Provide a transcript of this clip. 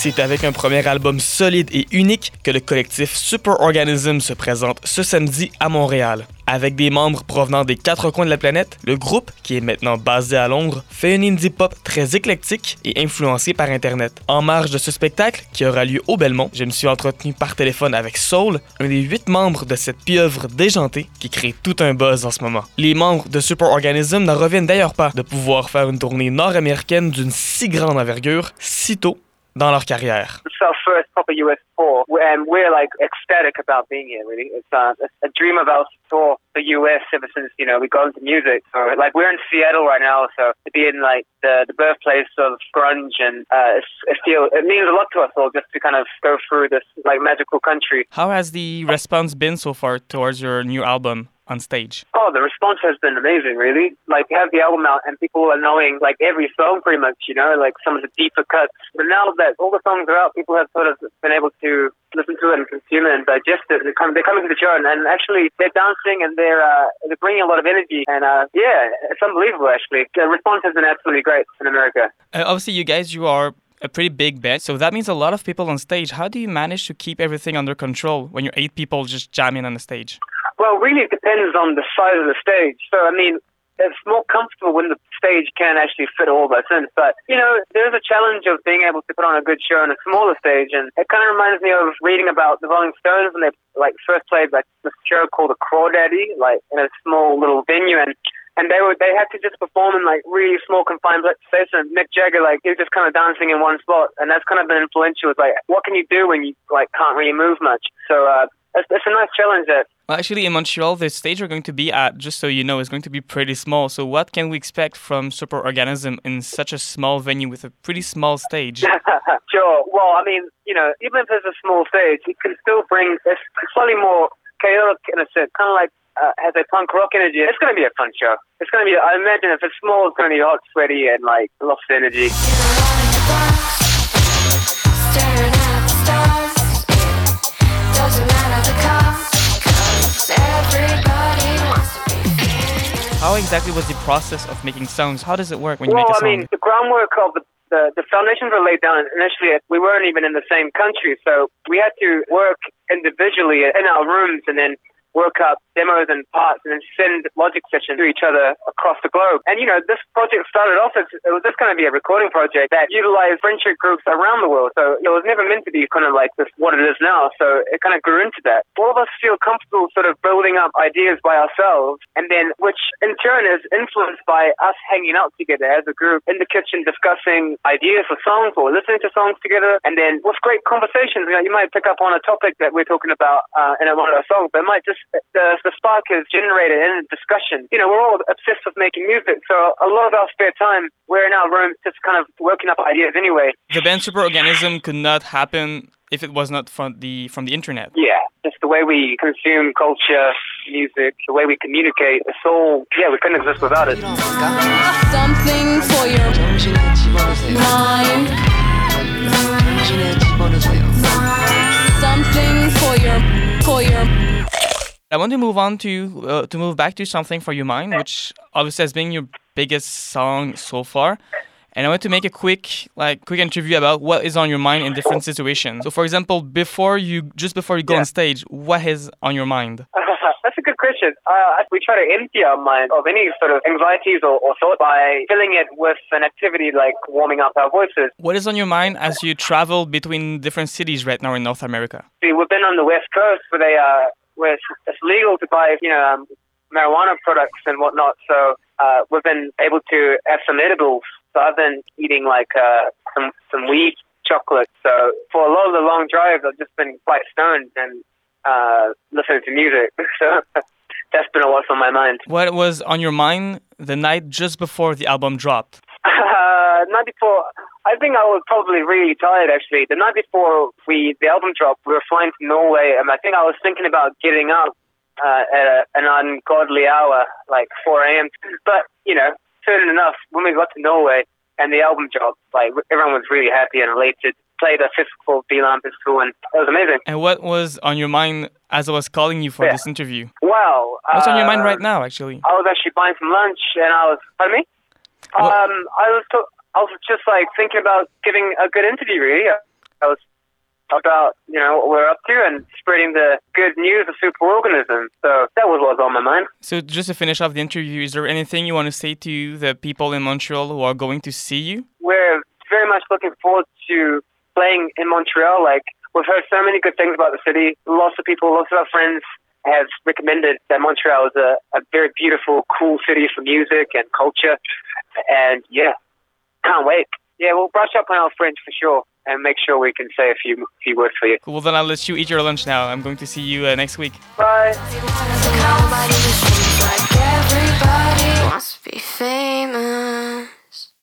C'est avec un premier album solide et unique que le collectif Super Organism se présente ce samedi à Montréal. Avec des membres provenant des quatre coins de la planète, le groupe, qui est maintenant basé à Londres, fait une indie pop très éclectique et influencée par Internet. En marge de ce spectacle, qui aura lieu au Belmont, je me suis entretenu par téléphone avec Soul, un des huit membres de cette pieuvre déjantée qui crée tout un buzz en ce moment. Les membres de Super Organism n'en reviennent d'ailleurs pas de pouvoir faire une tournée nord-américaine d'une si grande envergure si tôt dans leur carrière. First proper US tour, and we're like ecstatic about being here. Really, it's uh, a dream to tour the US ever since you know we got into music. So like we're in Seattle right now, so to be in like the, the birthplace of grunge and uh, it feel it means a lot to us all just to kind of go through this like magical country. How has the response been so far towards your new album? On stage? Oh, the response has been amazing, really. Like, we have the album out and people are knowing, like, every song pretty much, you know, like some of the deeper cuts. But now that all the songs are out, people have sort of been able to listen to it and consume it and digest it. They're coming, they're coming to the show and, and actually they're dancing and they're, uh, they're bringing a lot of energy. And, uh, yeah, it's unbelievable, actually. The response has been absolutely great in America. Uh, obviously, you guys, you are a pretty big band. So that means a lot of people on stage. How do you manage to keep everything under control when you're eight people just jamming on the stage? Well, really, it depends on the size of the stage. So, I mean, it's more comfortable when the stage can actually fit all of us in. But, you know, there's a challenge of being able to put on a good show on a smaller stage. And it kind of reminds me of reading about the Rolling Stones when they, like, first played, like, this show called The Crawdaddy, like, in a small little venue. And and they were they had to just perform in like really small confined spaces. And Mick Jagger, like he was just kind of dancing in one spot, and that's kind of been influential. It's like, what can you do when you like can't really move much? So uh, it's, it's a nice challenge there. Well, actually, in Montreal, the stage we're going to be at, just so you know, is going to be pretty small. So, what can we expect from Superorganism in such a small venue with a pretty small stage? sure. Well, I mean, you know, even if it's a small stage, it can still bring a slightly more chaotic in a sense, kind of like uh, has a punk rock energy. It's going to be a fun show. It's going to be, I imagine if it's small, it's going to be hot, sweaty, and like lots of energy. How exactly was the process of making songs? How does it work when well, you make a song? Well, I mean, the groundwork of the the, the foundations were laid down initially. We weren't even in the same country, so we had to work individually in our rooms and then work up demos and parts and then send logic sessions to each other across the globe. And, you know, this project started off as it was just going to be a recording project that utilized friendship groups around the world. So it was never meant to be kind of like this, what it is now. So it kind of grew into that. All of us feel comfortable sort of building up ideas by ourselves and then, which in turn is influenced by us hanging out together as a group in the kitchen discussing ideas for songs or listening to songs together. And then with great conversations, you know, you might pick up on a topic that we're talking about uh, in one of our songs, but it might just the, the spark is generated in a discussion. You know, we're all obsessed with making music, so a lot of our spare time we're in our rooms just kind of working up ideas anyway. The band Superorganism could not happen if it was not from the from the internet. Yeah, just the way we consume culture, music, the way we communicate. It's all yeah, we couldn't exist without it. Something for your mind. Want to move on to uh, to move back to something for you mind, which obviously has been your biggest song so far. And I want to make a quick like quick interview about what is on your mind in different situations. So, for example, before you just before you go yeah. on stage, what is on your mind? That's a good question. Uh, we try to empty our mind of any sort of anxieties or, or thought by filling it with an activity like warming up our voices. What is on your mind as you travel between different cities right now in North America? See, we've been on the West Coast where they uh, where it's, it's legal to buy, you know, um, marijuana products and whatnot. So uh, we've been able to have some edibles. So I've been eating like uh, some some weed chocolate. So for a lot of the long drives, I've just been quite stoned and uh, listening to music. so that's been a lot on my mind. What was on your mind the night just before the album dropped? Uh, night before, I think I was probably really tired actually. The night before we the album dropped, we were flying to Norway, and I think I was thinking about getting up uh, at a, an ungodly hour, like 4 a.m. But you know, soon enough, when we got to Norway and the album dropped, like everyone was really happy and elated. Played a physical V-Lamp school, and it was amazing. And what was on your mind as I was calling you for yeah. this interview? Well, what's uh, on your mind uh, right now, actually? I was actually buying some lunch, and I was. Pardon me. Um, I was. I was just like thinking about giving a good interview, really. That was about you know what we're up to and spreading the good news of superorganisms. So that was what was on my mind. So just to finish off the interview, is there anything you want to say to the people in Montreal who are going to see you? We're very much looking forward to playing in Montreal. Like we've heard so many good things about the city. Lots of people, lots of our friends have recommended that Montreal is a, a very beautiful, cool city for music and culture. And yeah, can't wait. Yeah, we'll brush up on our French for sure and make sure we can say a few few words for you. Cool. Well, then I'll let you eat your lunch now. I'm going to see you uh, next week. Bye. Nobody